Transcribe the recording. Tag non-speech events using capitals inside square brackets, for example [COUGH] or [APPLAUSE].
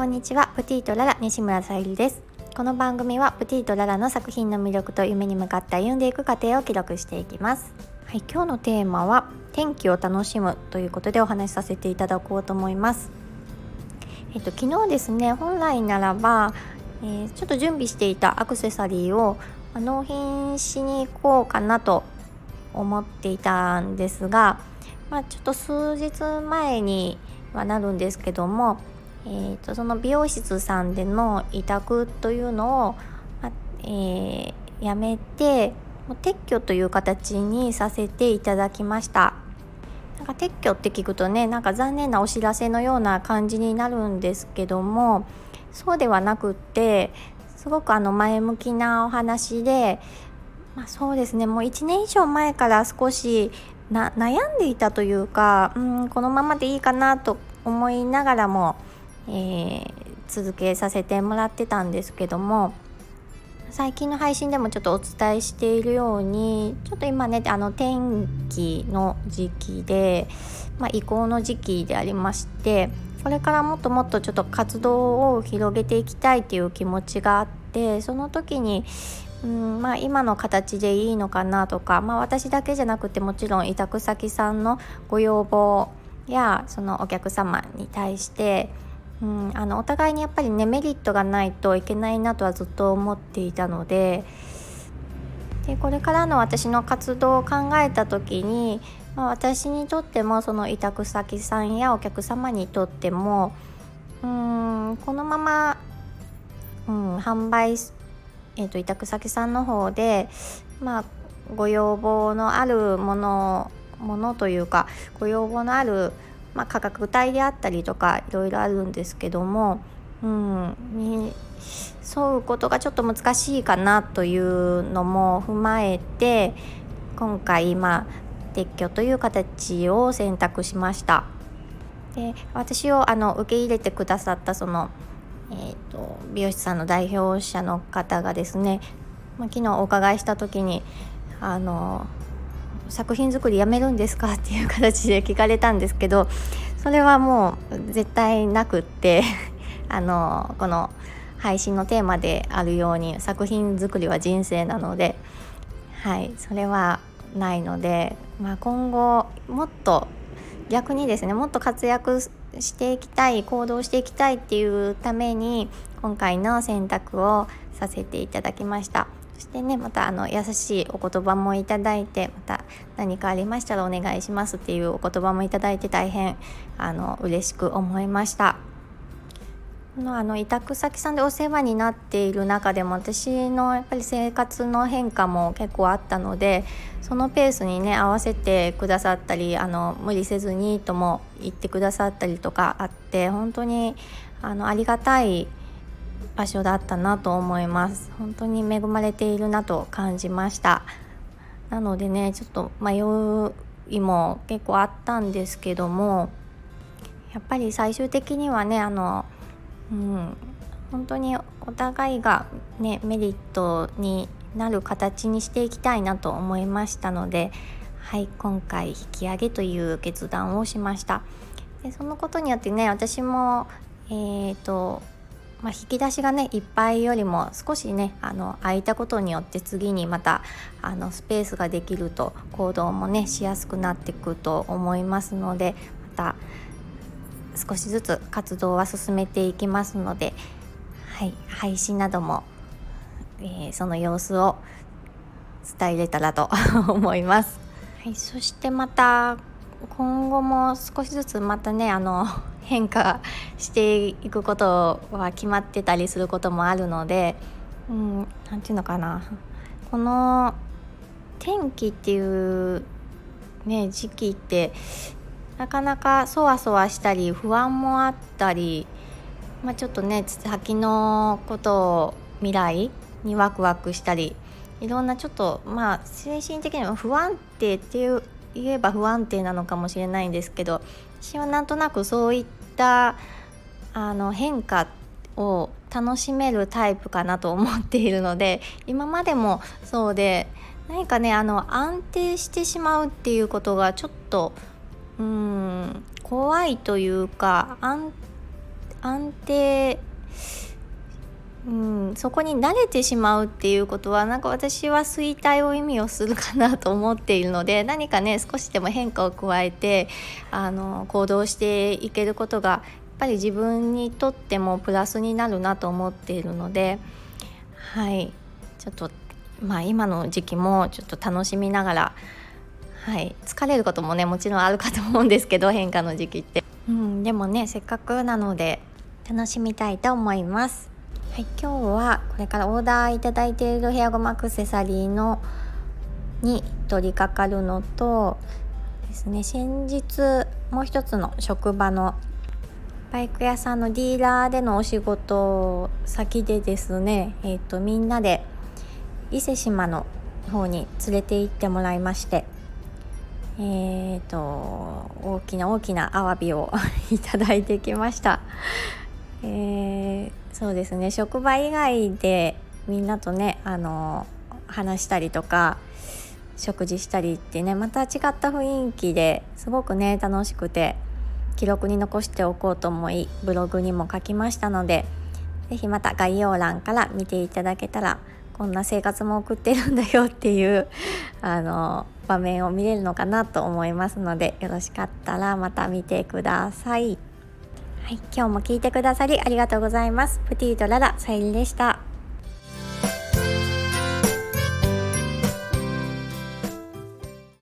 こんにちは。プティとララ西村さゆりです。この番組はプティとララの作品の魅力と夢に向かって歩んでいく過程を記録していきます。はい今日のテーマは天気を楽しむということでお話しさせていただこうと思います。えっと昨日ですね本来ならば、えー、ちょっと準備していたアクセサリーを納品しに行こうかなと思っていたんですが、まあ、ちょっと数日前にはなるんですけどもえーと、その美容室さんでの委託というのを、まえー、やめてもう撤去という形にさせていただきました。なんか撤去って聞くとねなんか残念なお知らせのような感じになるんですけどもそうではなくってすごくあの前向きなお話で、まあ、そうですねもう1年以上前から少し悩んでいたというかうんこのままでいいかなと思いながらもえー、続けさせてもらってたんですけども最近の配信でもちょっとお伝えしているようにちょっと今ねあの天気の時期で、まあ、移行の時期でありましてこれからもっともっとちょっと活動を広げていきたいっていう気持ちがあってその時にうんまあ、今の形でいいのかなとか、まあ、私だけじゃなくてもちろん委託先さんのご要望やそのお客様に対してうん、あのお互いにやっぱりねメリットがないといけないなとはずっと思っていたのででこれからの私の活動を考えた時に、まあ、私にとってもその委託先さんやお客様にとってもうんこのまま、うん、販売、えーと、委託先さんの方で、まあ、ご要望のあるものものというかご要望のあるまあ、価格帯であったりとかいろいろあるんですけども、うん、に沿うことがちょっと難しいかなというのも踏まえて今回まあ撤去という形を選択しました。で私をあの受け入れてくださったその、えーと、美容師さんの代表者の方がですね、ま、昨日お伺いした時にあの作品作りやめるんですか？っていう形で聞かれたんですけどそれはもう絶対なくって [LAUGHS] あのこの配信のテーマであるように作品作りは人生なのではいそれはないので、まあ、今後もっと逆にですねもっと活躍していきたい行動していきたいっていうために今回の選択をさせていただきました。そしてねまたあの優しいお言葉もいただいてまた何かありましたらお願いしますっていうお言葉もいただいて大変あの嬉しく思いました。のあの委託先さんでお世話になっている中でも私のやっぱり生活の変化も結構あったのでそのペースにね合わせてくださったりあの無理せずにとも言ってくださったりとかあって本当にあのありがたい場所だったなと思います。本当に恵まれているなと感じました。なのでねちょっと迷いも結構あったんですけどもやっぱり最終的にはねあのうん本当にお互いがねメリットになる形にしていきたいなと思いましたのではい今回引き上げという決断をしました。でそのことによってね私もえーとまあ、引き出しがねいっぱいよりも少しねあの空いたことによって次にまたあのスペースができると行動もねしやすくなっていくと思いますのでまた少しずつ活動は進めていきますので、はい、配信なども、えー、その様子を伝えれたらと [LAUGHS] 思います。はい、そしてまた今後も少しずつまたねあの [LAUGHS] 変化していくことは決まってたりすることもあるのでうん何て言うのかな。この天気っていうね時期ってなかなかそわそわしたり不安もあったり、まあ、ちょっとね先のことを未来にワクワクしたりいろんなちょっとまあ精神的には不安定っていう言えば不安定なのかもしれないんですけど私はなんとなくそういったあの変化を楽しめるタイプかなと思っているので今までもそうで何かねあの安定してしまうっていうことがちょっとうん怖いというか安安定うん、そこに慣れてしまうっていうことはなんか私は衰退を意味をするかなと思っているので [LAUGHS] 何かね少しでも変化を加えてあの行動していけることがやっぱり自分にとってもプラスになるなと思っているのではい。ちょっとまあ今の時期もちょっと楽しみながらはい。疲れることもねもちろんあるかと思うんですけど [LAUGHS] 変化の時期って、うん、でもねせっかくなので楽しみたいと思います。はい、今日はこれからオーダーいただいているヘアゴムアクセサリーのに取り掛かるのとですね先日もう一つの職場のバイク屋さんのディーラーでのお仕事先でですね、えーと、みんなで伊勢志摩の方に連れて行ってもらいましてえーと大きな大きなアワビを [LAUGHS] いただいてきました。えー、そうですね職場以外でみんなとねあの話したりとか食事したりってねまた違った雰囲気ですごくね楽しくて記録に残しておこうと思いブログにも書きましたので是非また概要欄から見ていただけたらこんな生活も送ってるんだよっていうあの場面を見れるのかなと思いますのでよろしかったらまた見てください。はい、今日も聞いてくださりありがとうございます。プティとララさゆりでした。